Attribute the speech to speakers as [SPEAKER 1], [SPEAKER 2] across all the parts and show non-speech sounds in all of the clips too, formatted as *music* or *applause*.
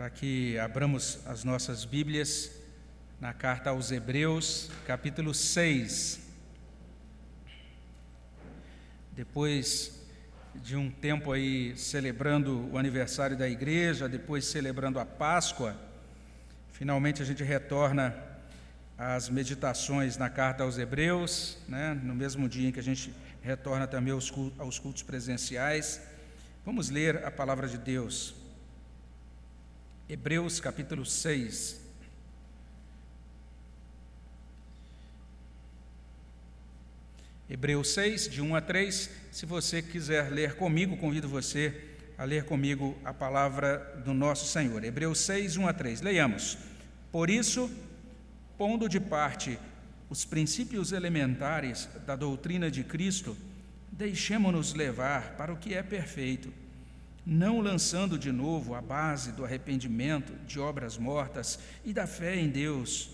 [SPEAKER 1] para que abramos as nossas Bíblias na carta aos Hebreus, capítulo 6. Depois de um tempo aí celebrando o aniversário da igreja, depois celebrando a Páscoa, finalmente a gente retorna às meditações na carta aos Hebreus, né, no mesmo dia em que a gente retorna também aos cultos presenciais. Vamos ler a palavra de Deus. Hebreus capítulo 6. Hebreus 6, de 1 a 3. Se você quiser ler comigo, convido você a ler comigo a palavra do nosso Senhor. Hebreus 6, 1 a 3. Leiamos. Por isso, pondo de parte os princípios elementares da doutrina de Cristo, deixemo-nos levar para o que é perfeito não lançando de novo a base do arrependimento, de obras mortas e da fé em Deus,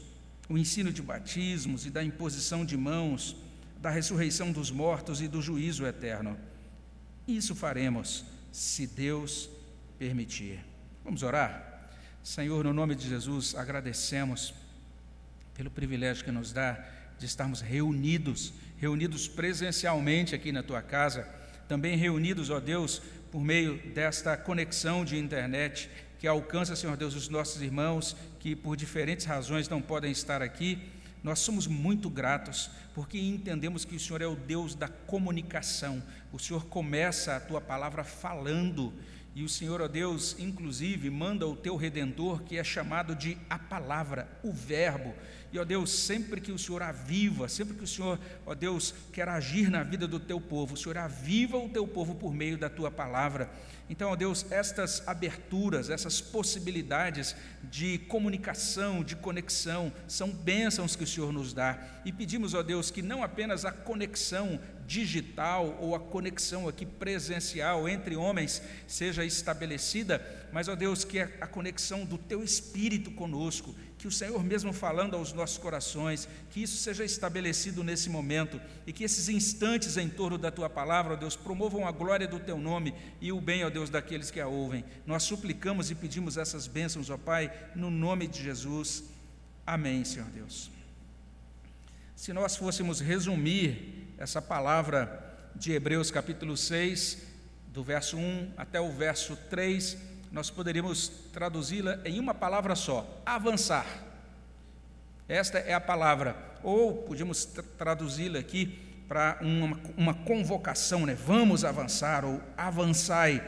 [SPEAKER 1] o ensino de batismos e da imposição de mãos, da ressurreição dos mortos e do juízo eterno. Isso faremos, se Deus permitir. Vamos orar? Senhor, no nome de Jesus, agradecemos pelo privilégio que nos dá de estarmos reunidos, reunidos presencialmente aqui na tua casa, também reunidos, ó Deus, por meio desta conexão de internet que alcança, Senhor Deus, os nossos irmãos que por diferentes razões não podem estar aqui. Nós somos muito gratos porque entendemos que o Senhor é o Deus da comunicação. O Senhor começa a tua palavra falando e o Senhor, ó Deus, inclusive manda o teu redentor, que é chamado de a palavra, o Verbo. E, ó Deus, sempre que o Senhor aviva, sempre que o Senhor, ó Deus, quer agir na vida do teu povo, o Senhor aviva o teu povo por meio da tua palavra. Então, ó Deus, estas aberturas, essas possibilidades de comunicação, de conexão, são bênçãos que o Senhor nos dá. E pedimos, ó Deus, que não apenas a conexão digital ou a conexão aqui presencial entre homens seja estabelecida, mas, ó Deus, que a conexão do teu espírito conosco, que o Senhor mesmo falando aos nossos corações, que isso seja estabelecido nesse momento e que esses instantes em torno da tua palavra, ó Deus, promovam a glória do teu nome e o bem, ó Deus, daqueles que a ouvem. Nós suplicamos e pedimos essas bênçãos, ó Pai, no nome de Jesus. Amém, Senhor Deus. Se nós fôssemos resumir essa palavra de Hebreus capítulo 6, do verso 1 até o verso 3, nós poderíamos traduzi-la em uma palavra só: avançar. Esta é a palavra. Ou podíamos traduzi-la aqui para uma, uma convocação, né? Vamos avançar, ou avançai.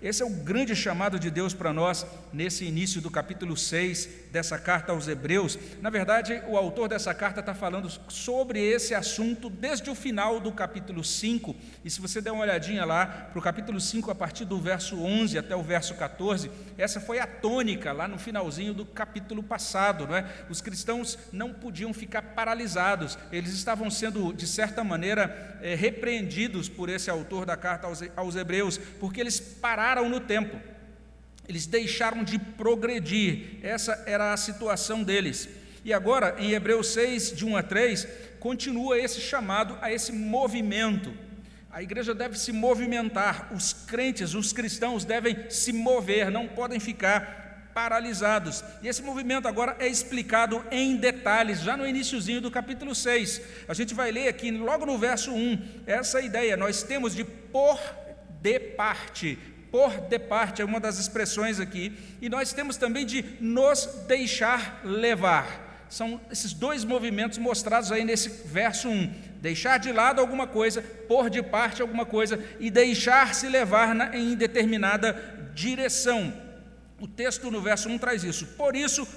[SPEAKER 1] Esse é o grande chamado de Deus para nós nesse início do capítulo 6 dessa carta aos Hebreus. Na verdade, o autor dessa carta está falando sobre esse assunto desde o final do capítulo 5. E se você der uma olhadinha lá para o capítulo 5, a partir do verso 11 até o verso 14, essa foi a tônica lá no finalzinho do capítulo passado. Não é? Os cristãos não podiam ficar paralisados, eles estavam sendo, de certa maneira, é, repreendidos por esse autor da carta aos, aos Hebreus, porque eles pararam pararam no tempo, eles deixaram de progredir, essa era a situação deles. E agora, em Hebreus 6, de 1 a 3, continua esse chamado a esse movimento. A igreja deve se movimentar, os crentes, os cristãos devem se mover, não podem ficar paralisados. E esse movimento agora é explicado em detalhes, já no iníciozinho do capítulo 6. A gente vai ler aqui, logo no verso 1, essa ideia, nós temos de pôr de parte, por de parte é uma das expressões aqui, e nós temos também de nos deixar levar. São esses dois movimentos mostrados aí nesse verso 1. Deixar de lado alguma coisa, pôr de parte alguma coisa e deixar-se levar em determinada direção. O texto no verso 1 traz isso. Por isso,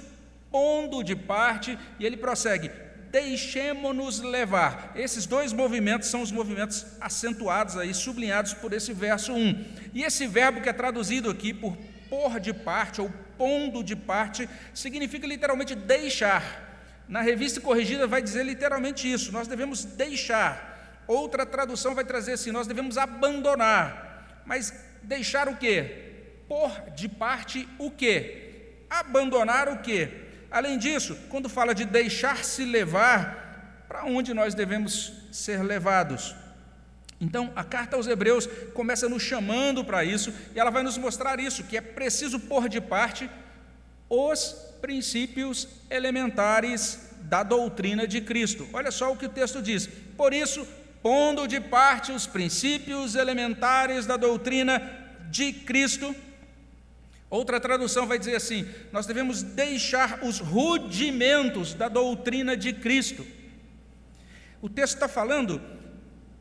[SPEAKER 1] pondo de parte, e ele prossegue: deixemo-nos levar. Esses dois movimentos são os movimentos acentuados aí, sublinhados por esse verso 1. E esse verbo que é traduzido aqui por pôr de parte ou pondo de parte, significa literalmente deixar. Na revista corrigida vai dizer literalmente isso: nós devemos deixar. Outra tradução vai trazer assim: nós devemos abandonar. Mas deixar o quê? Pôr de parte o quê? Abandonar o quê? Além disso, quando fala de deixar-se levar, para onde nós devemos ser levados? Então, a carta aos Hebreus começa nos chamando para isso, e ela vai nos mostrar isso, que é preciso pôr de parte os princípios elementares da doutrina de Cristo. Olha só o que o texto diz. Por isso, pondo de parte os princípios elementares da doutrina de Cristo, outra tradução vai dizer assim: nós devemos deixar os rudimentos da doutrina de Cristo. O texto está falando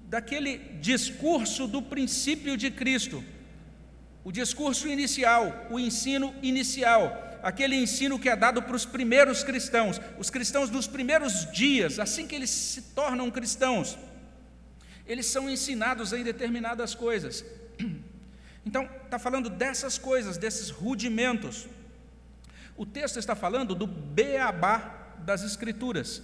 [SPEAKER 1] daquele discurso do princípio de Cristo, o discurso inicial, o ensino inicial, aquele ensino que é dado para os primeiros cristãos, os cristãos dos primeiros dias, assim que eles se tornam cristãos, eles são ensinados em determinadas coisas. *clears throat* Então, está falando dessas coisas, desses rudimentos. O texto está falando do beabá das Escrituras,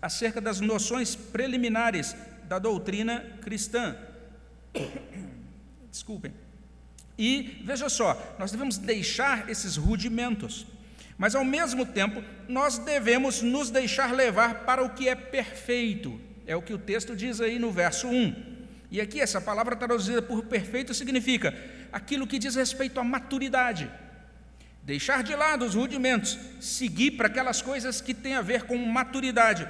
[SPEAKER 1] acerca das noções preliminares da doutrina cristã. *coughs* Desculpem. E veja só, nós devemos deixar esses rudimentos, mas ao mesmo tempo nós devemos nos deixar levar para o que é perfeito. É o que o texto diz aí no verso 1. E aqui essa palavra traduzida por perfeito significa aquilo que diz respeito à maturidade. Deixar de lado os rudimentos, seguir para aquelas coisas que têm a ver com maturidade,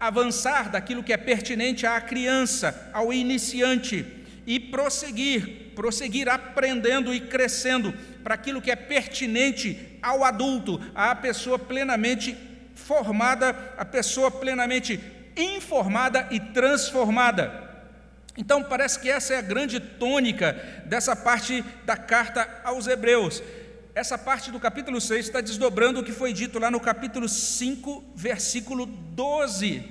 [SPEAKER 1] avançar daquilo que é pertinente à criança, ao iniciante e prosseguir, prosseguir aprendendo e crescendo para aquilo que é pertinente ao adulto, à pessoa plenamente formada, a pessoa plenamente informada e transformada. Então, parece que essa é a grande tônica dessa parte da carta aos Hebreus. Essa parte do capítulo 6 está desdobrando o que foi dito lá no capítulo 5, versículo 12.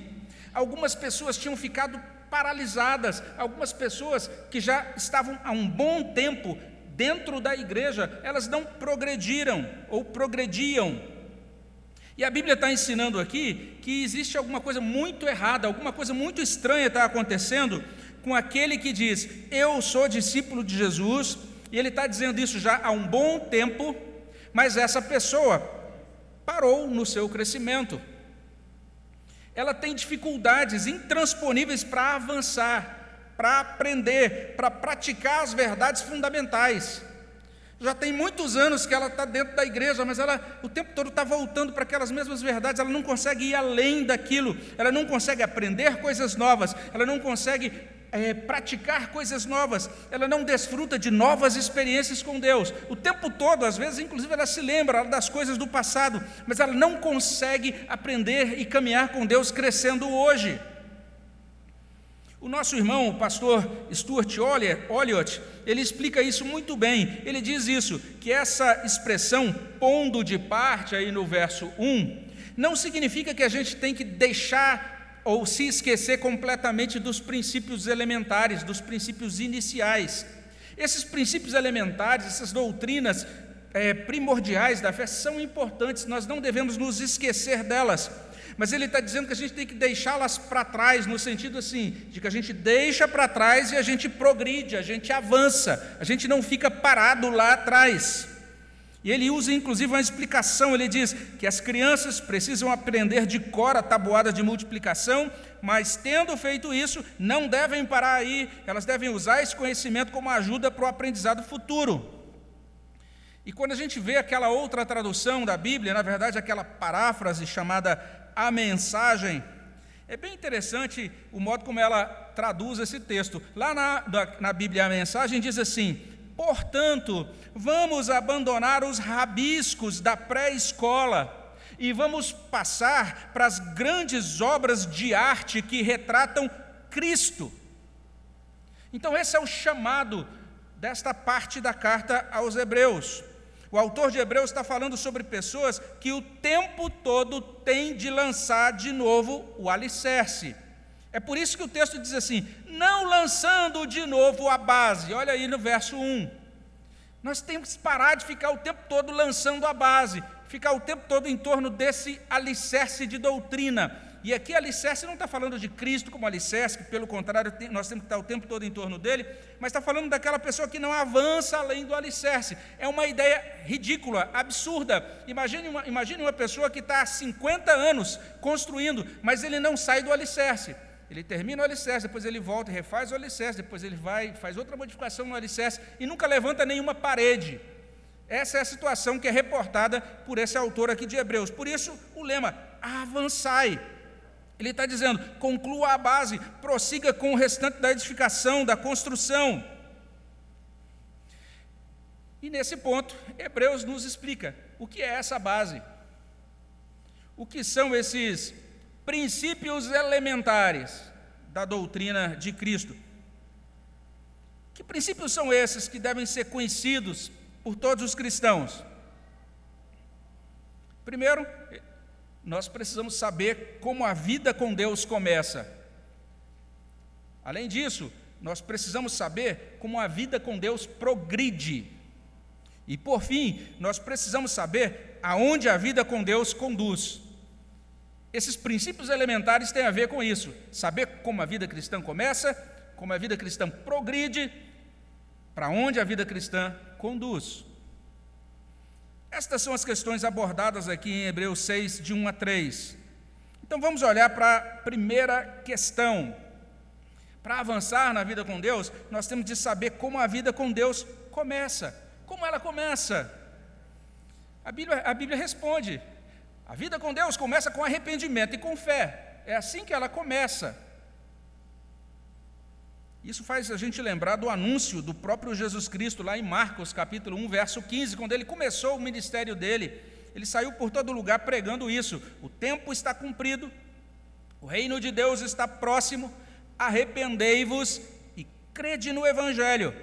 [SPEAKER 1] Algumas pessoas tinham ficado paralisadas. Algumas pessoas que já estavam há um bom tempo dentro da igreja, elas não progrediram ou progrediam. E a Bíblia está ensinando aqui que existe alguma coisa muito errada, alguma coisa muito estranha está acontecendo com aquele que diz: Eu sou discípulo de Jesus, e ele está dizendo isso já há um bom tempo, mas essa pessoa parou no seu crescimento. Ela tem dificuldades intransponíveis para avançar, para aprender, para praticar as verdades fundamentais. Já tem muitos anos que ela está dentro da igreja, mas ela o tempo todo está voltando para aquelas mesmas verdades, ela não consegue ir além daquilo, ela não consegue aprender coisas novas, ela não consegue é, praticar coisas novas, ela não desfruta de novas experiências com Deus. O tempo todo, às vezes, inclusive, ela se lembra das coisas do passado, mas ela não consegue aprender e caminhar com Deus crescendo hoje. O nosso irmão, o pastor Stuart Olliott, ele explica isso muito bem. Ele diz isso, que essa expressão pondo de parte aí no verso 1, não significa que a gente tem que deixar ou se esquecer completamente dos princípios elementares, dos princípios iniciais. Esses princípios elementares, essas doutrinas é, primordiais da fé são importantes, nós não devemos nos esquecer delas. Mas ele está dizendo que a gente tem que deixá-las para trás, no sentido assim, de que a gente deixa para trás e a gente progride, a gente avança, a gente não fica parado lá atrás. E ele usa inclusive uma explicação, ele diz que as crianças precisam aprender de cor a tabuada de multiplicação, mas tendo feito isso, não devem parar aí, elas devem usar esse conhecimento como ajuda para o aprendizado futuro. E quando a gente vê aquela outra tradução da Bíblia, na verdade aquela paráfrase chamada a mensagem, é bem interessante o modo como ela traduz esse texto. Lá na, na Bíblia a mensagem diz assim: Portanto, vamos abandonar os rabiscos da pré-escola e vamos passar para as grandes obras de arte que retratam Cristo. Então, esse é o chamado desta parte da carta aos Hebreus. O autor de Hebreus está falando sobre pessoas que o tempo todo têm de lançar de novo o alicerce. É por isso que o texto diz assim: não lançando de novo a base. Olha aí no verso 1. Nós temos que parar de ficar o tempo todo lançando a base, ficar o tempo todo em torno desse alicerce de doutrina. E aqui alicerce não está falando de Cristo como alicerce, que pelo contrário nós temos que estar o tempo todo em torno dele, mas está falando daquela pessoa que não avança além do alicerce. É uma ideia ridícula, absurda. Imagine uma, imagine uma pessoa que está há 50 anos construindo, mas ele não sai do alicerce. Ele termina o alicerce, depois ele volta e refaz o alicerce, depois ele vai, faz outra modificação no alicerce e nunca levanta nenhuma parede. Essa é a situação que é reportada por esse autor aqui de Hebreus. Por isso, o lema, avançai. Ele está dizendo, conclua a base, prossiga com o restante da edificação, da construção. E nesse ponto, Hebreus nos explica o que é essa base. O que são esses princípios elementares da doutrina de Cristo? Que princípios são esses que devem ser conhecidos por todos os cristãos? Primeiro, nós precisamos saber como a vida com Deus começa. Além disso, nós precisamos saber como a vida com Deus progride. E por fim, nós precisamos saber aonde a vida com Deus conduz. Esses princípios elementares têm a ver com isso: saber como a vida cristã começa, como a vida cristã progride, para onde a vida cristã conduz. Estas são as questões abordadas aqui em Hebreus 6, de 1 a 3. Então vamos olhar para a primeira questão. Para avançar na vida com Deus, nós temos de saber como a vida com Deus começa. Como ela começa? A Bíblia, a Bíblia responde: a vida com Deus começa com arrependimento e com fé. É assim que ela começa. Isso faz a gente lembrar do anúncio do próprio Jesus Cristo, lá em Marcos, capítulo 1, verso 15, quando ele começou o ministério dele. Ele saiu por todo lugar pregando isso. O tempo está cumprido, o reino de Deus está próximo, arrependei-vos e crede no Evangelho.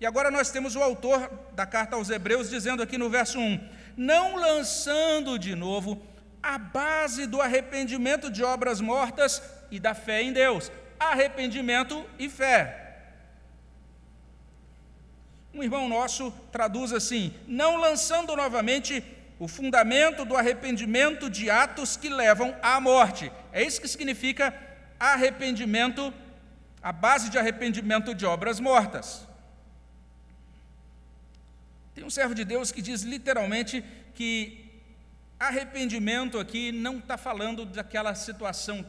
[SPEAKER 1] E agora nós temos o autor da carta aos Hebreus dizendo aqui no verso 1: Não lançando de novo a base do arrependimento de obras mortas e da fé em Deus arrependimento e fé. Um irmão nosso traduz assim: não lançando novamente o fundamento do arrependimento de atos que levam à morte. É isso que significa arrependimento, a base de arrependimento de obras mortas. Tem um servo de Deus que diz literalmente que arrependimento aqui não está falando daquela situação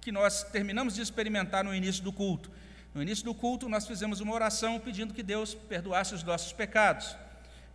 [SPEAKER 1] que nós terminamos de experimentar no início do culto. No início do culto, nós fizemos uma oração pedindo que Deus perdoasse os nossos pecados.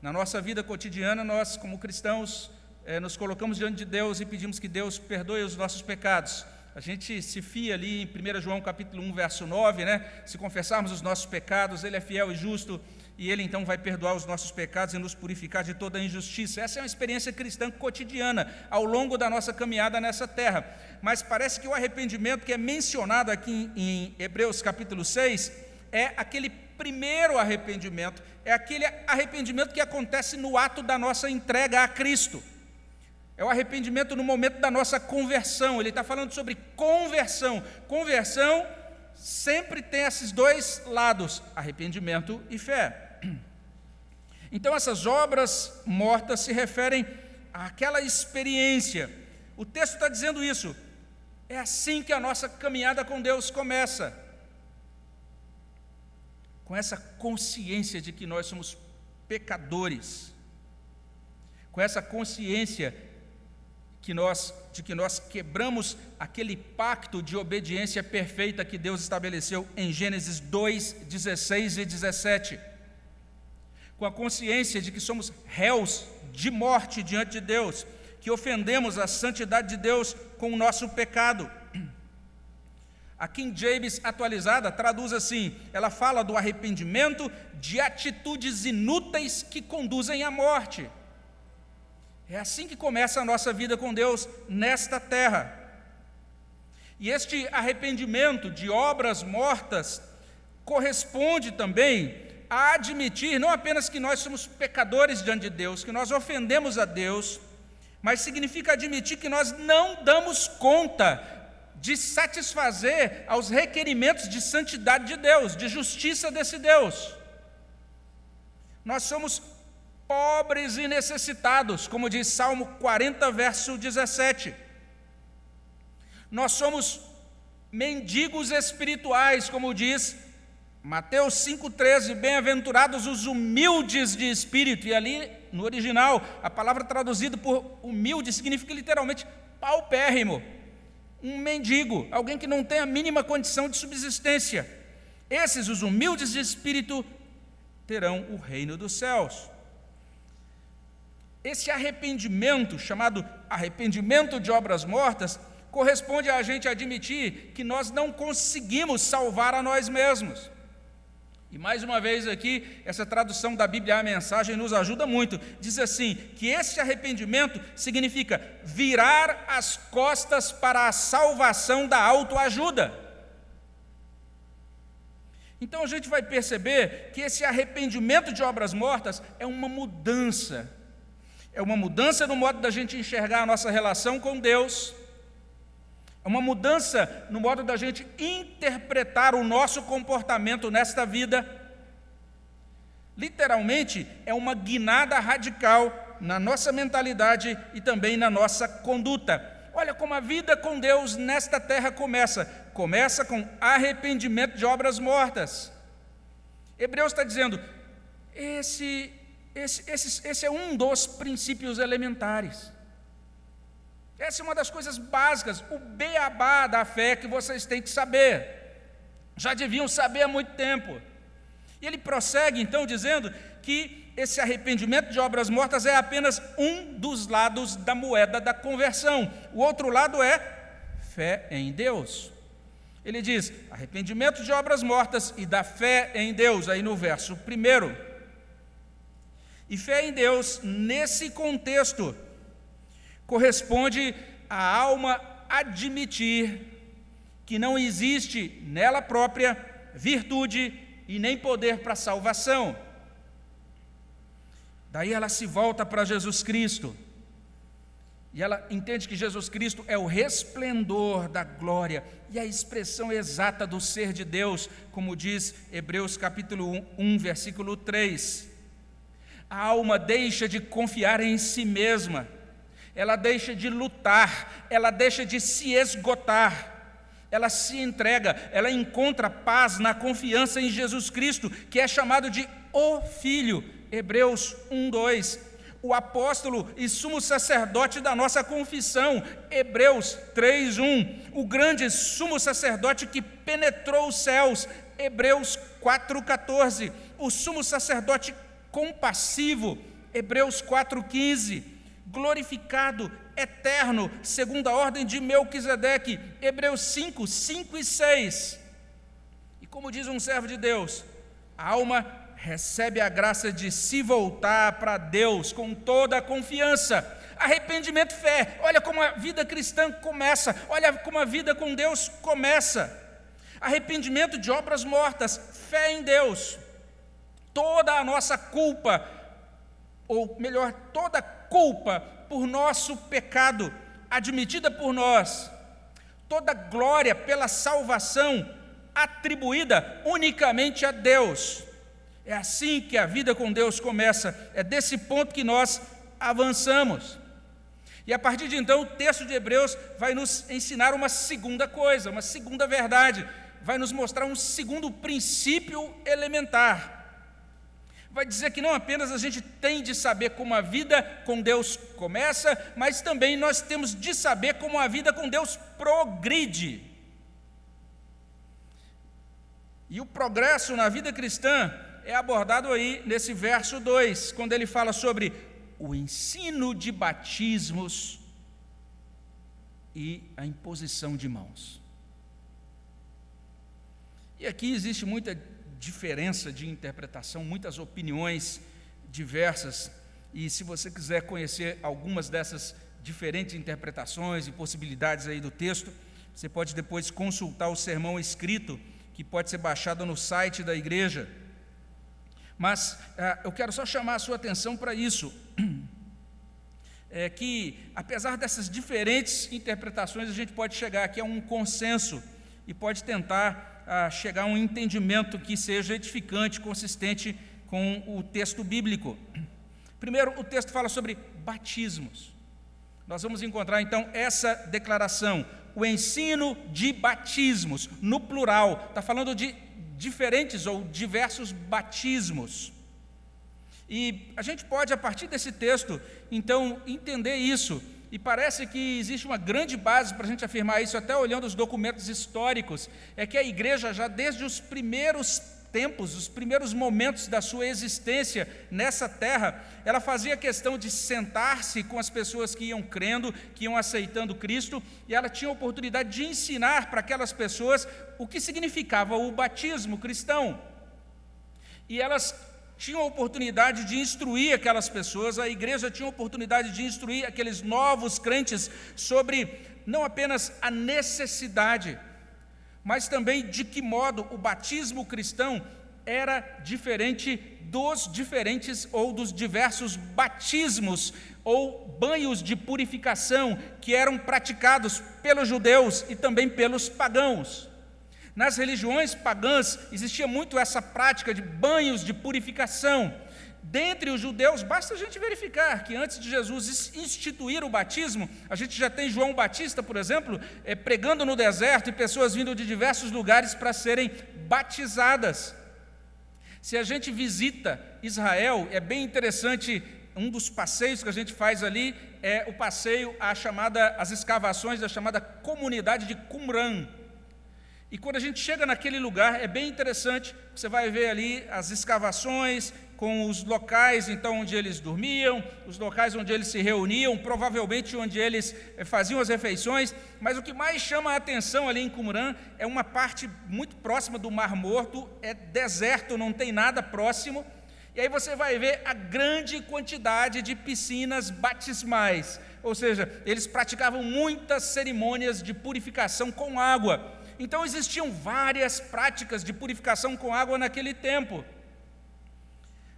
[SPEAKER 1] Na nossa vida cotidiana, nós, como cristãos, eh, nos colocamos diante de Deus e pedimos que Deus perdoe os nossos pecados. A gente se fia ali em 1 João capítulo 1, verso 9, né? Se confessarmos os nossos pecados, Ele é fiel e justo e Ele então vai perdoar os nossos pecados e nos purificar de toda injustiça. Essa é uma experiência cristã cotidiana ao longo da nossa caminhada nessa terra. Mas parece que o arrependimento que é mencionado aqui em Hebreus capítulo 6 é aquele primeiro arrependimento, é aquele arrependimento que acontece no ato da nossa entrega a Cristo. É o arrependimento no momento da nossa conversão. Ele está falando sobre conversão. Conversão sempre tem esses dois lados: arrependimento e fé. Então, essas obras mortas se referem àquela experiência. O texto está dizendo isso. É assim que a nossa caminhada com Deus começa. Com essa consciência de que nós somos pecadores. Com essa consciência que nós, de que nós quebramos aquele pacto de obediência perfeita que Deus estabeleceu em Gênesis 2, 16 e 17 com a consciência de que somos réus de morte diante de Deus, que ofendemos a santidade de Deus com o nosso pecado. A King James atualizada traduz assim: ela fala do arrependimento de atitudes inúteis que conduzem à morte. É assim que começa a nossa vida com Deus nesta terra. E este arrependimento de obras mortas corresponde também a admitir não apenas que nós somos pecadores diante de Deus, que nós ofendemos a Deus, mas significa admitir que nós não damos conta de satisfazer aos requerimentos de santidade de Deus, de justiça desse Deus. Nós somos pobres e necessitados, como diz Salmo 40, verso 17. Nós somos mendigos espirituais, como diz Mateus 5,13, bem-aventurados os humildes de espírito, e ali no original, a palavra traduzida por humilde significa literalmente paupérrimo, um mendigo, alguém que não tem a mínima condição de subsistência. Esses, os humildes de espírito, terão o reino dos céus. esse arrependimento, chamado arrependimento de obras mortas, corresponde a gente admitir que nós não conseguimos salvar a nós mesmos. E mais uma vez aqui, essa tradução da Bíblia a mensagem nos ajuda muito. Diz assim: que esse arrependimento significa virar as costas para a salvação da autoajuda. Então a gente vai perceber que esse arrependimento de obras mortas é uma mudança. É uma mudança no modo da gente enxergar a nossa relação com Deus. É uma mudança no modo da gente interpretar o nosso comportamento nesta vida. Literalmente, é uma guinada radical na nossa mentalidade e também na nossa conduta. Olha como a vida com Deus nesta terra começa. Começa com arrependimento de obras mortas. Hebreus está dizendo: esse, esse, esse, esse é um dos princípios elementares. Essa é uma das coisas básicas, o beabá da fé que vocês têm que saber. Já deviam saber há muito tempo. E ele prossegue então dizendo que esse arrependimento de obras mortas é apenas um dos lados da moeda da conversão. O outro lado é fé em Deus. Ele diz: arrependimento de obras mortas e da fé em Deus, aí no verso primeiro. E fé em Deus, nesse contexto, corresponde à alma admitir que não existe nela própria virtude e nem poder para salvação Daí ela se volta para Jesus Cristo. E ela entende que Jesus Cristo é o resplendor da glória e a expressão exata do ser de Deus, como diz Hebreus capítulo 1, 1 versículo 3. A alma deixa de confiar em si mesma, ela deixa de lutar, ela deixa de se esgotar, ela se entrega, ela encontra paz na confiança em Jesus Cristo, que é chamado de o Filho Hebreus 1, 2. O apóstolo e sumo sacerdote da nossa confissão, Hebreus 3, 1. O grande sumo sacerdote que penetrou os céus, Hebreus 4, 14. O sumo sacerdote compassivo, Hebreus 4, 15. Glorificado, eterno, segundo a ordem de Melquisedeque, Hebreus 5, 5 e 6. E como diz um servo de Deus, a alma recebe a graça de se voltar para Deus com toda a confiança. Arrependimento, fé. Olha como a vida cristã começa. Olha como a vida com Deus começa. Arrependimento de obras mortas, fé em Deus. Toda a nossa culpa, ou melhor, toda culpa por nosso pecado, admitida por nós, toda glória pela salvação atribuída unicamente a Deus. É assim que a vida com Deus começa, é desse ponto que nós avançamos. E a partir de então, o texto de Hebreus vai nos ensinar uma segunda coisa, uma segunda verdade, vai nos mostrar um segundo princípio elementar. Vai dizer que não apenas a gente tem de saber como a vida com Deus começa, mas também nós temos de saber como a vida com Deus progride. E o progresso na vida cristã é abordado aí nesse verso 2, quando ele fala sobre o ensino de batismos e a imposição de mãos. E aqui existe muita diferença de interpretação, muitas opiniões diversas, e se você quiser conhecer algumas dessas diferentes interpretações e possibilidades aí do texto, você pode depois consultar o sermão escrito, que pode ser baixado no site da igreja mas ah, eu quero só chamar a sua atenção para isso. *clears throat* É que, apesar dessas diferentes interpretações, a gente pode chegar aqui a um consenso e pode tentar ah, chegar a um entendimento que seja edificante, consistente com o texto bíblico. Primeiro, o texto fala sobre batismos. Nós vamos encontrar então essa declaração, o ensino de batismos, no plural, está falando de diferentes ou diversos batismos. E a gente pode, a partir desse texto, então, entender isso. E parece que existe uma grande base para a gente afirmar isso, até olhando os documentos históricos, é que a igreja, já desde os primeiros tempos, os primeiros momentos da sua existência nessa terra, ela fazia questão de sentar-se com as pessoas que iam crendo, que iam aceitando Cristo, e ela tinha a oportunidade de ensinar para aquelas pessoas o que significava o batismo cristão. E elas tinham a oportunidade de instruir aquelas pessoas, a igreja tinha a oportunidade de instruir aqueles novos crentes sobre não apenas a necessidade, mas também de que modo o batismo cristão era diferente dos diferentes ou dos diversos batismos ou banhos de purificação que eram praticados pelos judeus e também pelos pagãos. Nas religiões pagãs existia muito essa prática de banhos de purificação. Dentre os judeus, basta a gente verificar que antes de Jesus instituir o batismo, a gente já tem João Batista, por exemplo, é, pregando no deserto e pessoas vindo de diversos lugares para serem batizadas. Se a gente visita Israel, é bem interessante, um dos passeios que a gente faz ali é o passeio à chamada, as escavações da chamada comunidade de Qumran. E quando a gente chega naquele lugar, é bem interessante, você vai ver ali as escavações com os locais então onde eles dormiam, os locais onde eles se reuniam, provavelmente onde eles eh, faziam as refeições, mas o que mais chama a atenção ali em Qumran é uma parte muito próxima do Mar Morto, é deserto, não tem nada próximo. E aí você vai ver a grande quantidade de piscinas batismais, ou seja, eles praticavam muitas cerimônias de purificação com água. Então existiam várias práticas de purificação com água naquele tempo.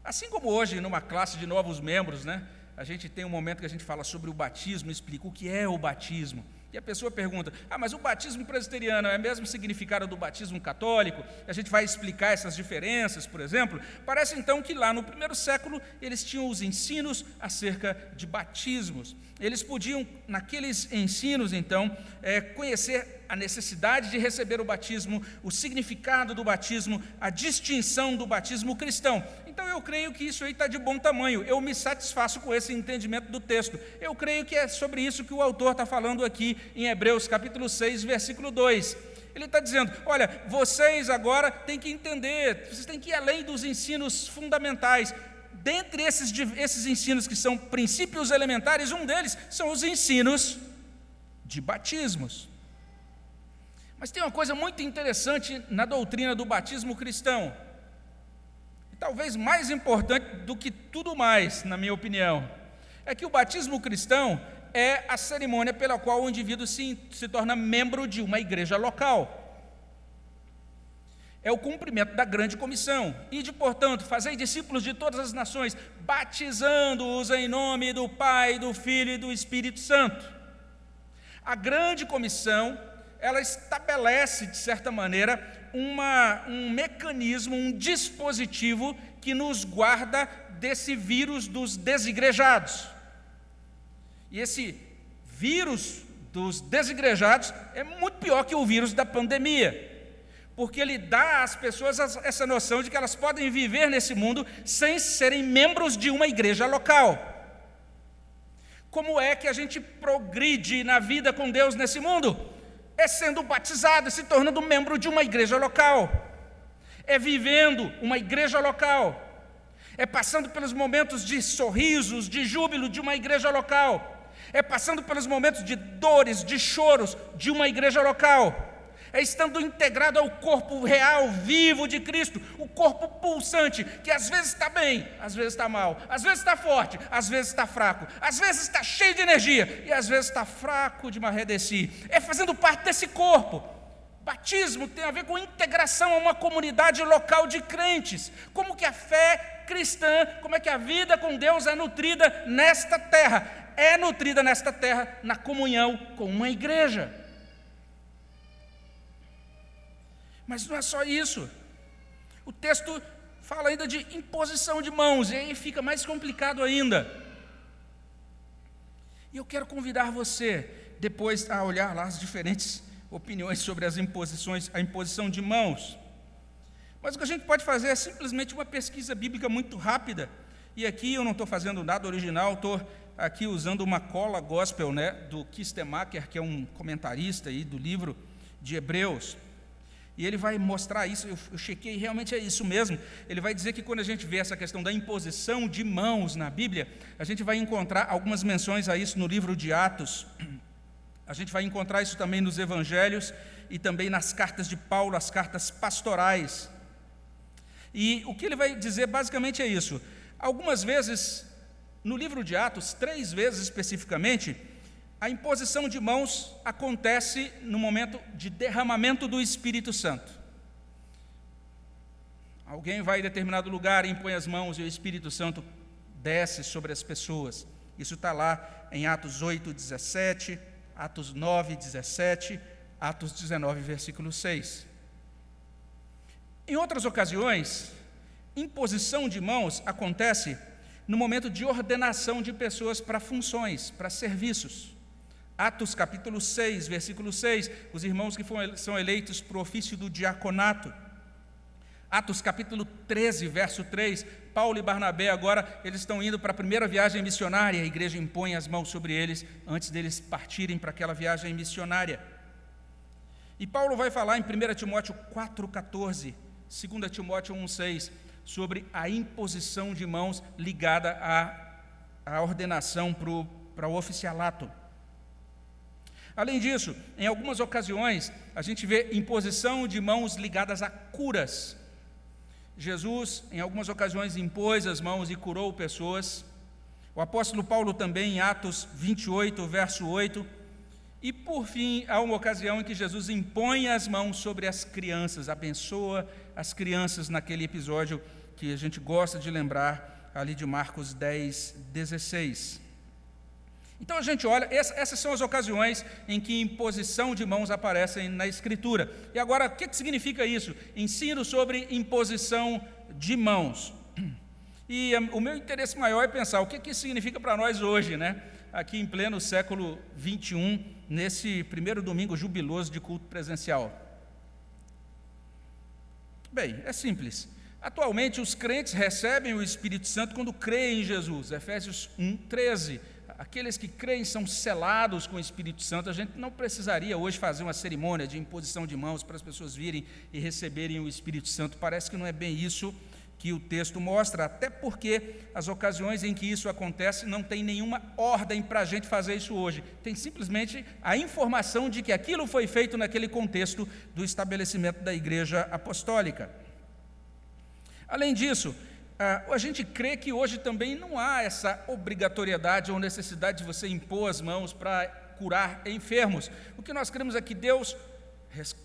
[SPEAKER 1] Assim como hoje, numa classe de novos membros, né, a gente tem um momento que a gente fala sobre o batismo, explica o que é o batismo. E a pessoa pergunta: ah, mas o batismo presbiteriano é mesmo significado do batismo católico? A gente vai explicar essas diferenças, por exemplo. Parece então que lá no primeiro século eles tinham os ensinos acerca de batismos. Eles podiam, naqueles ensinos, então, é, conhecer a necessidade de receber o batismo, o significado do batismo, a distinção do batismo cristão. Então eu creio que isso aí está de bom tamanho. Eu me satisfaço com esse entendimento do texto. Eu creio que é sobre isso que o autor está falando aqui em Hebreus capítulo 6, versículo 2. Ele está dizendo: olha, vocês agora têm que entender, vocês têm que ir além dos ensinos fundamentais. Dentre esses, esses ensinos que são princípios elementares, um deles são os ensinos de batismos. Mas tem uma coisa muito interessante na doutrina do batismo cristão talvez mais importante do que tudo mais, na minha opinião, é que o batismo cristão é a cerimônia pela qual o indivíduo se, se torna membro de uma igreja local. É o cumprimento da grande comissão. E de, portanto, fazer discípulos de todas as nações, batizando-os em nome do Pai, do Filho e do Espírito Santo. A grande comissão, ela estabelece, de certa maneira, uma, um mecanismo, um dispositivo que nos guarda desse vírus dos desigrejados. E esse vírus dos desigrejados é muito pior que o vírus da pandemia, porque ele dá às pessoas essa noção de que elas podem viver nesse mundo sem serem membros de uma igreja local. Como é que a gente progride na vida com Deus nesse mundo? É sendo batizado, se tornando membro de uma igreja local, é vivendo uma igreja local, é passando pelos momentos de sorrisos, de júbilo de uma igreja local, é passando pelos momentos de dores, de choros de uma igreja local é estando integrado ao corpo real, vivo de Cristo, o corpo pulsante, que às vezes está bem, às vezes está mal, às vezes está forte, às vezes está fraco, às vezes está cheio de energia e às vezes está fraco de marredeci. É fazendo parte desse corpo. Batismo tem a ver com integração a uma comunidade local de crentes. Como que a fé cristã, como é que a vida com Deus é nutrida nesta terra? É nutrida nesta terra na comunhão com uma igreja. Mas não é só isso. O texto fala ainda de imposição de mãos, e aí fica mais complicado ainda. E eu quero convidar você, depois, a olhar lá as diferentes opiniões sobre as imposições, a imposição de mãos. Mas o que a gente pode fazer é simplesmente uma pesquisa bíblica muito rápida. E aqui eu não estou fazendo nada original, estou aqui usando uma cola gospel né, do Kistemacher, que é um comentarista aí do livro de Hebreus. E ele vai mostrar isso, eu, eu chequei, realmente é isso mesmo. Ele vai dizer que quando a gente vê essa questão da imposição de mãos na Bíblia, a gente vai encontrar algumas menções a isso no livro de Atos. A gente vai encontrar isso também nos evangelhos e também nas cartas de Paulo, as cartas pastorais. E o que ele vai dizer basicamente é isso. Algumas vezes, no livro de Atos, três vezes especificamente, a imposição de mãos acontece no momento de derramamento do Espírito Santo. Alguém vai em determinado lugar, impõe as mãos e o Espírito Santo desce sobre as pessoas. Isso está lá em Atos 8, 17, Atos 9, 17, Atos 19, versículo 6. Em outras ocasiões, imposição de mãos acontece no momento de ordenação de pessoas para funções, para serviços. Atos capítulo 6, versículo 6, os irmãos que são eleitos para o ofício do diaconato. Atos capítulo 13, verso 3, Paulo e Barnabé agora eles estão indo para a primeira viagem missionária, a igreja impõe as mãos sobre eles antes deles partirem para aquela viagem missionária. E Paulo vai falar em 1 Timóteo 4,14, 2 Timóteo 1,6, sobre a imposição de mãos ligada à, à ordenação para o oficialato. Além disso, em algumas ocasiões, a gente vê imposição de mãos ligadas a curas. Jesus, em algumas ocasiões, impôs as mãos e curou pessoas. O apóstolo Paulo também, em Atos 28, verso 8. E, por fim, há uma ocasião em que Jesus impõe as mãos sobre as crianças, abençoa as crianças naquele episódio que a gente gosta de lembrar, ali de Marcos 10, 16. Então a gente olha, essas são as ocasiões em que imposição de mãos aparecem na Escritura. E agora, o que significa isso? Ensino sobre imposição de mãos. E o meu interesse maior é pensar o que isso significa para nós hoje, né? Aqui em pleno século 21, nesse primeiro domingo jubiloso de culto presencial. Bem, é simples. Atualmente, os crentes recebem o Espírito Santo quando creem em Jesus. Efésios 1, 13 aqueles que creem são selados com o Espírito Santo. A gente não precisaria hoje fazer uma cerimônia de imposição de mãos para as pessoas virem e receberem o Espírito Santo. Parece que não é bem isso que o texto mostra, até porque as ocasiões em que isso acontece não tem nenhuma ordem para a gente fazer isso hoje. Tem simplesmente a informação de que aquilo foi feito naquele contexto do estabelecimento da igreja apostólica. Além disso, a gente crê que hoje também não há essa obrigatoriedade ou necessidade de você impor as mãos para curar enfermos. O que nós cremos é que Deus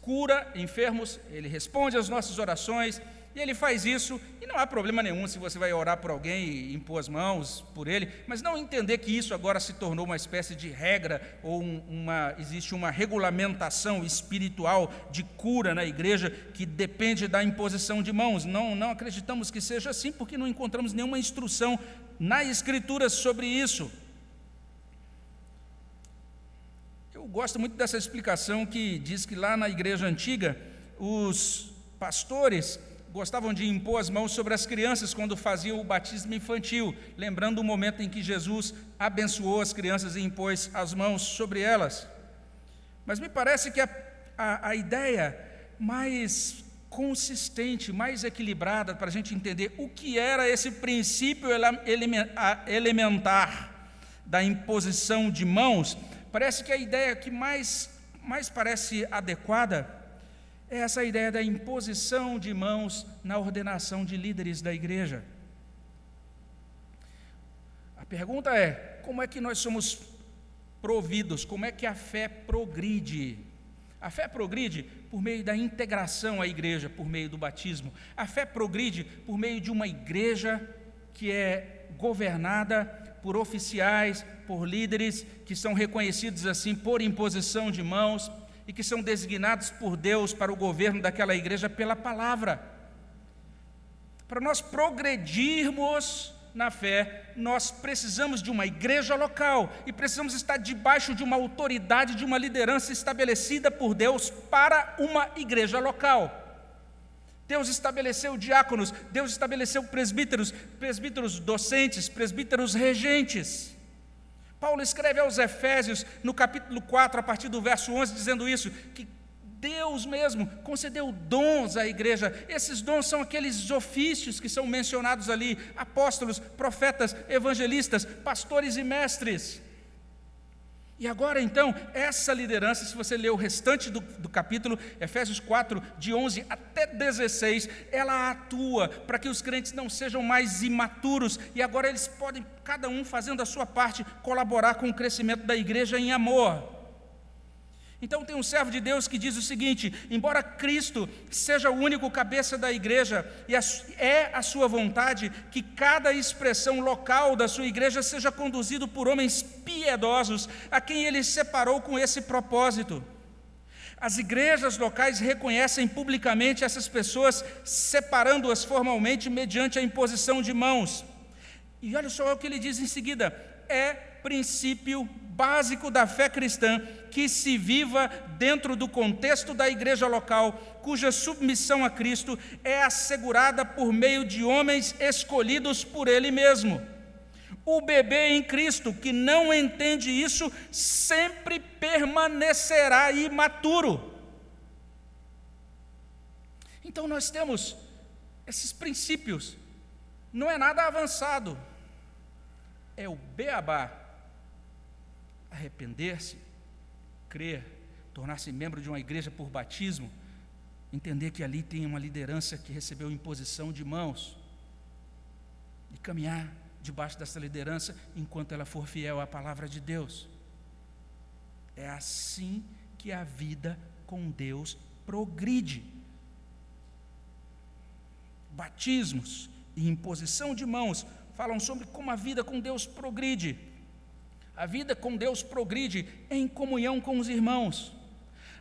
[SPEAKER 1] cura enfermos, Ele responde às nossas orações, e ele faz isso, e não há problema nenhum se você vai orar por alguém e impor as mãos por ele, mas não entender que isso agora se tornou uma espécie de regra, ou uma, existe uma regulamentação espiritual de cura na igreja que depende da imposição de mãos. Não, não acreditamos que seja assim, porque não encontramos nenhuma instrução na Escritura sobre isso. Eu gosto muito dessa explicação que diz que lá na igreja antiga, os pastores gostavam de impor as mãos sobre as crianças quando faziam o batismo infantil, lembrando o momento em que Jesus abençoou as crianças e impôs as mãos sobre elas. Mas me parece que a, a, a ideia mais consistente, mais equilibrada para a gente entender o que era esse princípio elementar da imposição de mãos, parece que a ideia que mais, mais parece adequada é essa ideia da imposição de mãos na ordenação de líderes da igreja. A pergunta é: como é que nós somos providos? Como é que a fé progride? A fé progride por meio da integração à igreja, por meio do batismo. A fé progride por meio de uma igreja que é governada por oficiais, por líderes que são reconhecidos assim por imposição de mãos e que são designados por Deus para o governo daquela igreja pela palavra. Para nós progredirmos na fé, nós precisamos de uma igreja local e precisamos estar debaixo de uma autoridade, de uma liderança estabelecida por Deus para uma igreja local. Deus estabeleceu diáconos, Deus estabeleceu presbíteros, presbíteros docentes, presbíteros regentes. Paulo escreve aos Efésios, no capítulo 4, a partir do verso 11, dizendo isso: que Deus mesmo concedeu dons à igreja. Esses dons são aqueles ofícios que são mencionados ali: apóstolos, profetas, evangelistas, pastores e mestres. E agora então, essa liderança, se você ler o restante do, do, capítulo, Efésios 4, de 11 até 16, ela atua para que os crentes não sejam mais imaturos e agora eles podem, cada um fazendo a sua parte, colaborar com o crescimento da igreja em amor. Então tem um servo de Deus que diz o seguinte: embora Cristo seja o único cabeça da igreja, e é a sua vontade que cada expressão local da sua igreja seja conduzido por homens piedosos, a quem ele separou com esse propósito. As igrejas locais reconhecem publicamente essas pessoas, separando-as formalmente mediante a imposição de mãos. E olha só o que ele diz em seguida: é princípio básico da fé cristã que se viva dentro do contexto da igreja local, cuja submissão a Cristo é assegurada por meio de homens escolhidos por Ele mesmo. O bebê em Cristo que não entende isso sempre permanecerá imaturo. Então nós temos esses princípios, não é nada avançado, é o beabá arrepender-se, crer, tornar-se membro de uma igreja por batismo, entender que ali tem uma liderança que recebeu imposição de mãos, e caminhar debaixo dessa liderança enquanto ela for fiel à palavra de Deus. É assim que a vida com Deus progride. Batismos e imposição de mãos falam sobre como a vida com Deus progride. A vida com Deus progride em comunhão com os irmãos.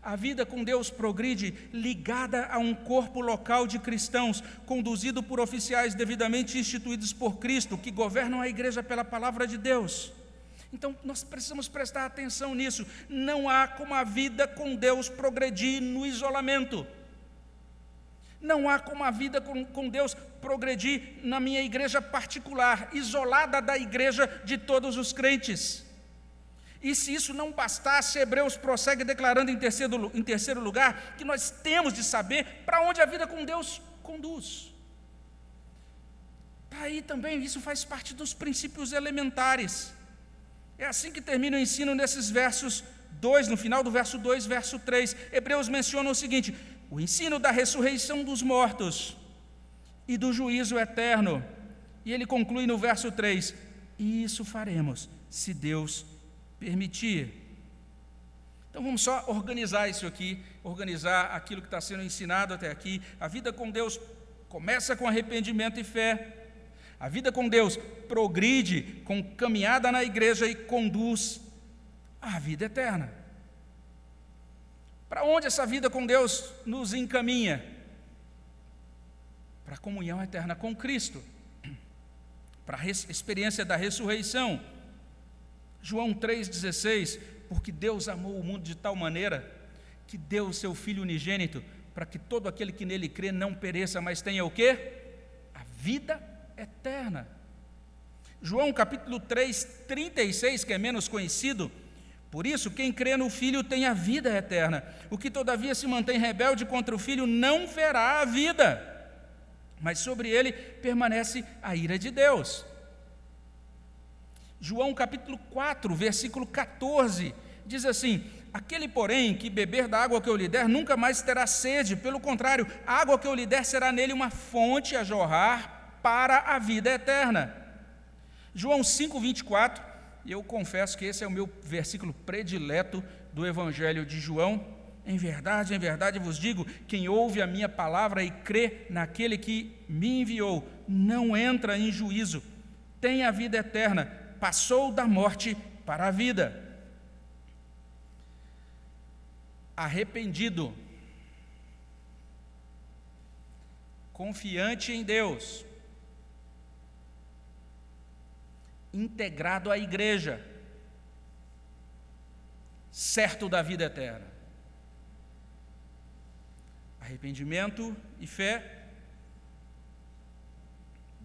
[SPEAKER 1] A vida com Deus progride ligada a um corpo local de cristãos, conduzido por oficiais devidamente instituídos por Cristo, que governam a igreja pela palavra de Deus. Então, nós precisamos prestar atenção nisso. Não há como a vida com Deus progredir no isolamento. Não há como a vida com, com, Deus progredir na minha igreja particular, isolada da igreja de todos os crentes. E se isso não bastasse, Hebreus prossegue declarando em terceiro, em terceiro lugar que nós temos de saber para onde a vida com Deus conduz. Está aí também, isso faz parte dos princípios elementares. É assim que termina o ensino nesses versos 2, no final do verso 2, verso 3. Hebreus menciona o seguinte: o ensino da ressurreição dos mortos e do juízo eterno. E ele conclui no verso 3: E isso faremos, se Deus permitir. Então vamos só organizar isso aqui, organizar aquilo que está sendo ensinado até aqui. A vida com Deus começa com arrependimento e fé. A vida com Deus progride com caminhada na igreja e conduz à vida eterna. Para onde essa vida com Deus nos encaminha? Para a comunhão eterna com Cristo, *clears throat* para a experiência da ressurreição. João 3,16: Porque Deus amou o mundo de tal maneira que deu o seu Filho unigênito, para que todo aquele que nele crê não pereça, mas tenha o quê? A vida eterna. João capítulo 3, 36, que é menos conhecido, por isso, quem crê no Filho tem a vida eterna. O que todavia se mantém rebelde contra o Filho não verá a vida, mas sobre ele permanece a ira de Deus. João capítulo 4, versículo 14, diz assim: Aquele, porém, que beber da água que eu lhe der, nunca mais terá sede, pelo contrário, a água que eu lhe der será nele uma fonte a jorrar para a vida eterna. João 5, 24 e eu confesso que esse é o meu versículo predileto do Evangelho de João. Em verdade, em verdade vos digo: quem ouve a minha palavra e crê naquele que me enviou, não entra em juízo, tem a vida eterna, passou da morte para a vida. Arrependido, confiante em Deus, integrado à igreja, certo da vida eterna. Arrependimento e fé,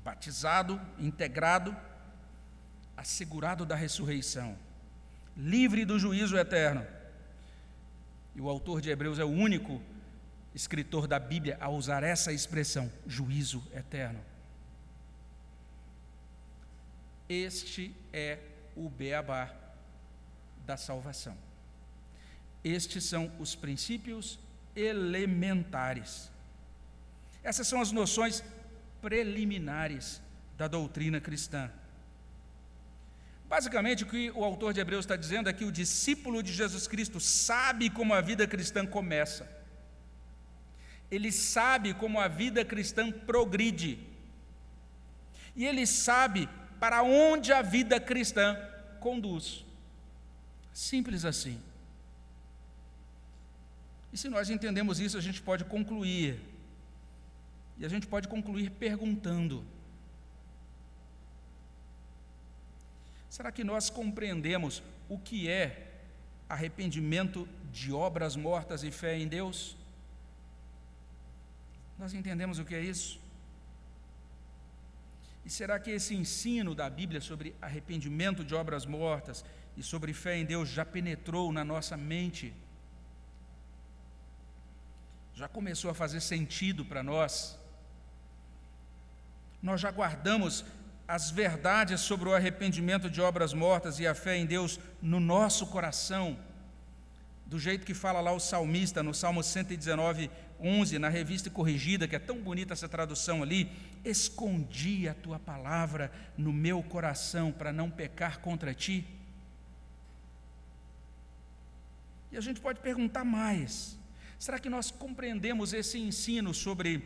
[SPEAKER 1] batizado, integrado, assegurado da ressurreição, livre do juízo eterno. E o autor de Hebreus é o único escritor da Bíblia a usar essa expressão, juízo eterno. Este é o beabá da salvação. Estes são os princípios elementares. Essas são as noções preliminares da doutrina cristã. Basicamente, o que o autor de Hebreus está dizendo é que o discípulo de Jesus Cristo sabe como a vida cristã começa. Ele sabe como a vida cristã progride. E ele sabe para onde a vida cristã conduz. Simples assim. E se nós entendemos isso, a gente pode concluir. E a gente pode concluir perguntando: será que nós compreendemos o que é arrependimento de obras mortas e fé em Deus? Nós entendemos o que é isso? E será que esse ensino da Bíblia sobre arrependimento de obras mortas e sobre fé em Deus já penetrou na nossa mente? Já começou a fazer sentido para nós? Nós já guardamos as verdades sobre o arrependimento de obras mortas e a fé em Deus no nosso coração, do jeito que fala lá o salmista no Salmo 119, 11, na revista corrigida, que é tão bonita essa tradução ali, escondi a tua palavra no meu coração para não pecar contra ti. E a gente pode perguntar mais: será que nós compreendemos esse ensino sobre,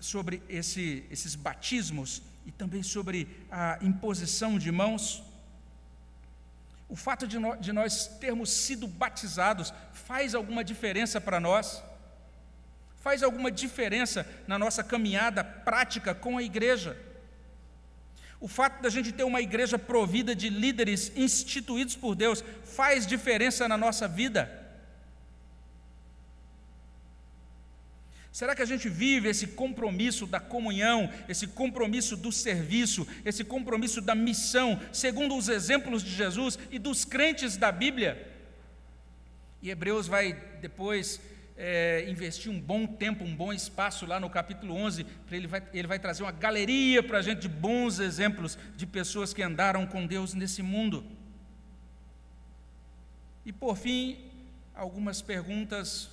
[SPEAKER 1] sobre esse, esses batismos e também sobre a imposição de mãos? O fato de, no, de nós termos sido batizados faz alguma diferença para nós? faz alguma diferença na nossa caminhada prática com a igreja. O fato da gente ter uma igreja provida de líderes instituídos por Deus faz diferença na nossa vida. Será que a gente vive esse compromisso da comunhão, esse compromisso do serviço, esse compromisso da missão, segundo os exemplos de Jesus e dos crentes da Bíblia? E Hebreus vai depois é, investir um bom tempo, um bom espaço lá no capítulo 11, ele vai, ele vai trazer uma galeria para a gente de bons exemplos de pessoas que andaram com Deus nesse mundo. E por fim, algumas perguntas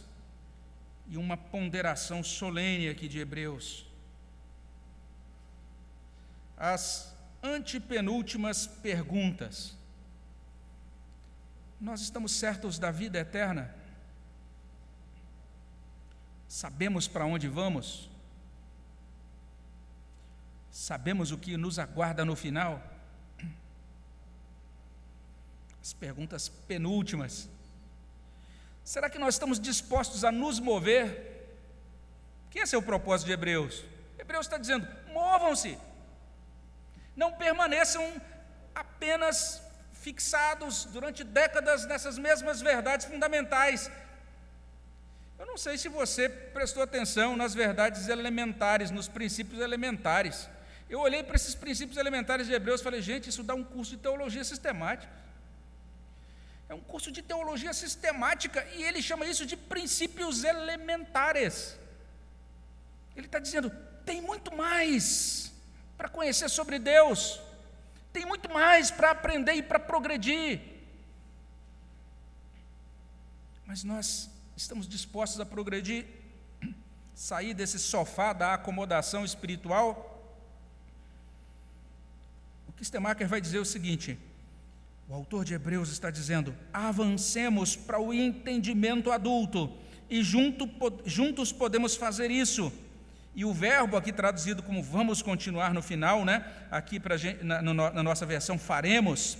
[SPEAKER 1] e uma ponderação solene aqui de Hebreus. As antepenúltimas perguntas. Nós estamos certos da vida eterna? Sabemos para onde vamos? Sabemos o que nos aguarda no final? As perguntas penúltimas. Será que nós estamos dispostos a nos mover? Que esse é o propósito de Hebreus. Hebreus está dizendo: movam-se, não permaneçam apenas fixados durante décadas nessas mesmas verdades fundamentais, eu não sei se você prestou atenção nas verdades elementares, nos princípios elementares. Eu olhei para esses princípios elementares de Hebreus e falei, gente, isso dá um curso de teologia sistemática. É um curso de teologia sistemática e ele chama isso de princípios elementares. Ele está dizendo: tem muito mais para conhecer sobre Deus, tem muito mais para aprender e para progredir. Mas nós Estamos dispostos a progredir, *clears throat* sair desse sofá da acomodação espiritual? O que Stemacher vai dizer o seguinte: o autor de Hebreus está dizendo: avancemos para o entendimento adulto, e junto, juntos podemos fazer isso. E o verbo aqui traduzido como vamos continuar no final, né? Aqui pra gente, na, na nossa versão faremos.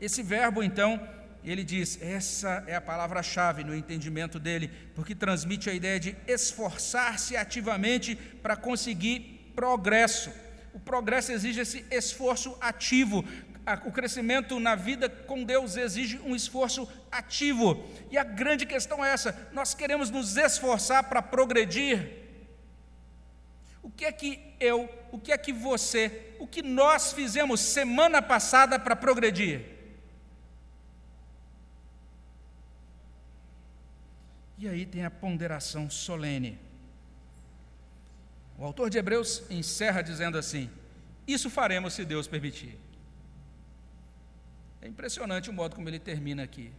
[SPEAKER 1] Esse verbo então ele diz: essa é a palavra-chave no entendimento dele, porque transmite a ideia de esforçar-se ativamente para conseguir progresso. O progresso exige esse esforço ativo. O crescimento na vida com Deus exige um esforço ativo. E a grande questão é essa: nós queremos nos esforçar para progredir. O que é que eu, o que é que você, o que nós fizemos semana passada para progredir? E aí tem a ponderação solene. O autor de Hebreus encerra dizendo assim: Isso faremos se Deus permitir. É impressionante o modo como ele termina aqui.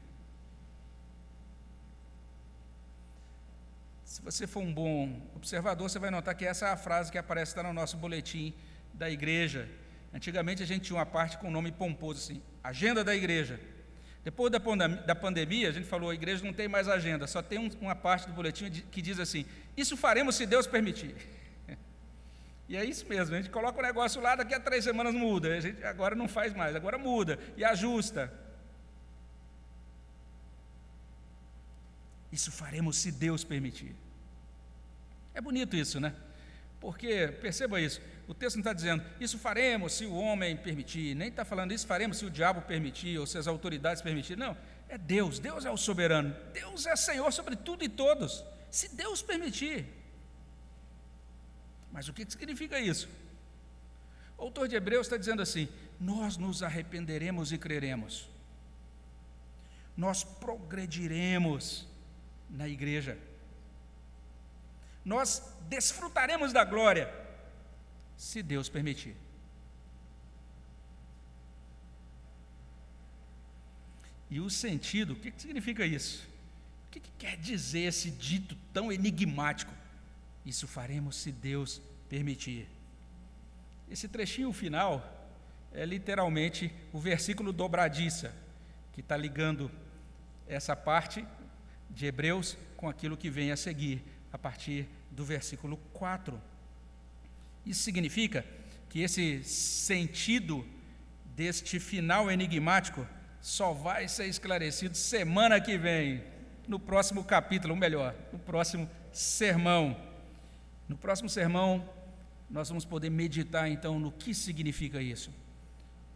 [SPEAKER 1] Se você for um bom observador, você vai notar que essa é a frase que aparece está no nosso boletim da igreja. Antigamente a gente tinha uma parte com o nome pomposo assim, agenda da igreja. Depois da, pandemia, a gente falou, a igreja não tem mais agenda, só tem um, uma parte do boletim que diz assim: Isso faremos se Deus permitir. E é isso mesmo, a gente coloca o negócio lá, daqui a três semanas muda. A gente agora não faz mais, agora muda e ajusta. Isso faremos se Deus permitir. É bonito isso, né? Porque, perceba isso, o texto não está dizendo, isso faremos se o homem permitir, nem está falando isso faremos se o diabo permitir, ou se as autoridades permitirem. Não, é Deus, Deus é o soberano, Deus é Senhor sobre tudo e todos, se Deus permitir. Mas o que significa isso? O autor de Hebreus está dizendo assim: nós nos arrependeremos e creremos, nós progrediremos na igreja, nós desfrutaremos da glória, se Deus permitir. E o sentido, o que significa isso? O que quer dizer esse dito tão enigmático? Isso faremos se Deus permitir. Esse trechinho final é literalmente o versículo dobradiça, que está ligando essa parte de Hebreus com aquilo que vem a seguir, a partir do versículo 4. Isso significa que esse sentido deste final enigmático só vai ser esclarecido semana que vem, no próximo capítulo, ou melhor, no próximo sermão. No próximo sermão, nós vamos poder meditar então no que significa isso.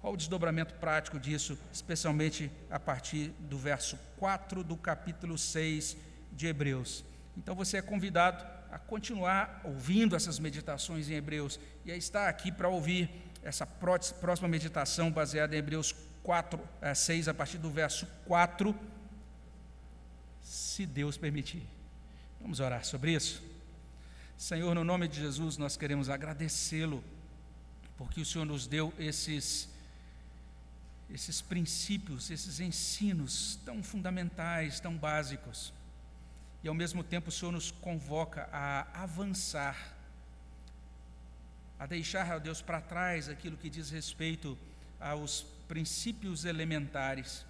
[SPEAKER 1] Qual o desdobramento prático disso, especialmente a partir do verso 4 do capítulo 6 de Hebreus. Então você é convidado a continuar ouvindo essas meditações em Hebreus e a estar aqui para ouvir essa próxima meditação baseada em Hebreus 4, 6, eh, a partir do verso 4, se Deus permitir. Vamos orar sobre isso? Senhor, no nome de Jesus, nós queremos agradecê-lo, porque o Senhor nos deu esses, esses princípios, esses ensinos tão fundamentais, tão básicos. E ao mesmo tempo o Senhor nos convoca a avançar, a deixar, ó Deus, para trás aquilo que diz respeito aos princípios elementares,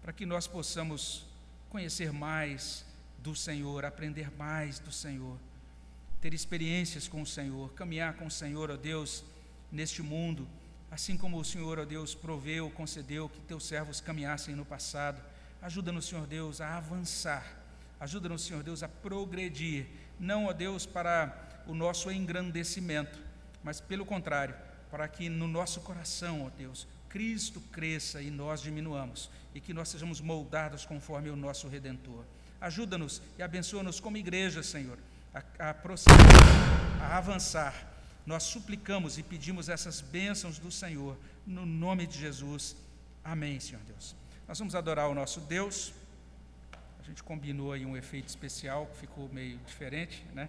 [SPEAKER 1] para que nós possamos conhecer mais do Senhor, aprender mais do Senhor ter experiências com o Senhor, caminhar com o Senhor, ó Deus, neste mundo, assim como o Senhor, ó Deus, proveu, concedeu que teus servos caminhassem no passado. Ajuda-nos, Senhor Deus, a avançar. Ajuda-nos, Senhor Deus, a progredir, não, ó Deus, para o nosso engrandecimento, mas pelo contrário, para que no nosso coração, ó Deus, Cristo cresça e nós diminuamos, e que nós sejamos moldados conforme o nosso Redentor. Ajuda-nos e abençoa-nos como igreja, Senhor a, a prosseguir, a avançar. Nós suplicamos e pedimos essas bênçãos do Senhor, no nome de Jesus. Amém, Senhor Deus. Nós vamos adorar o nosso Deus. A gente combinou aí um efeito especial que ficou meio diferente, né?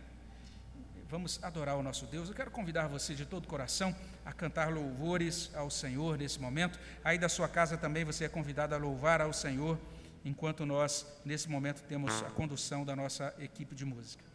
[SPEAKER 1] Vamos adorar o nosso Deus. Eu quero convidar você de todo o coração a cantar louvores ao Senhor nesse momento. Aí da sua casa também você é convidado a louvar ao Senhor, enquanto nós, nesse momento, temos a condução da nossa equipe de música.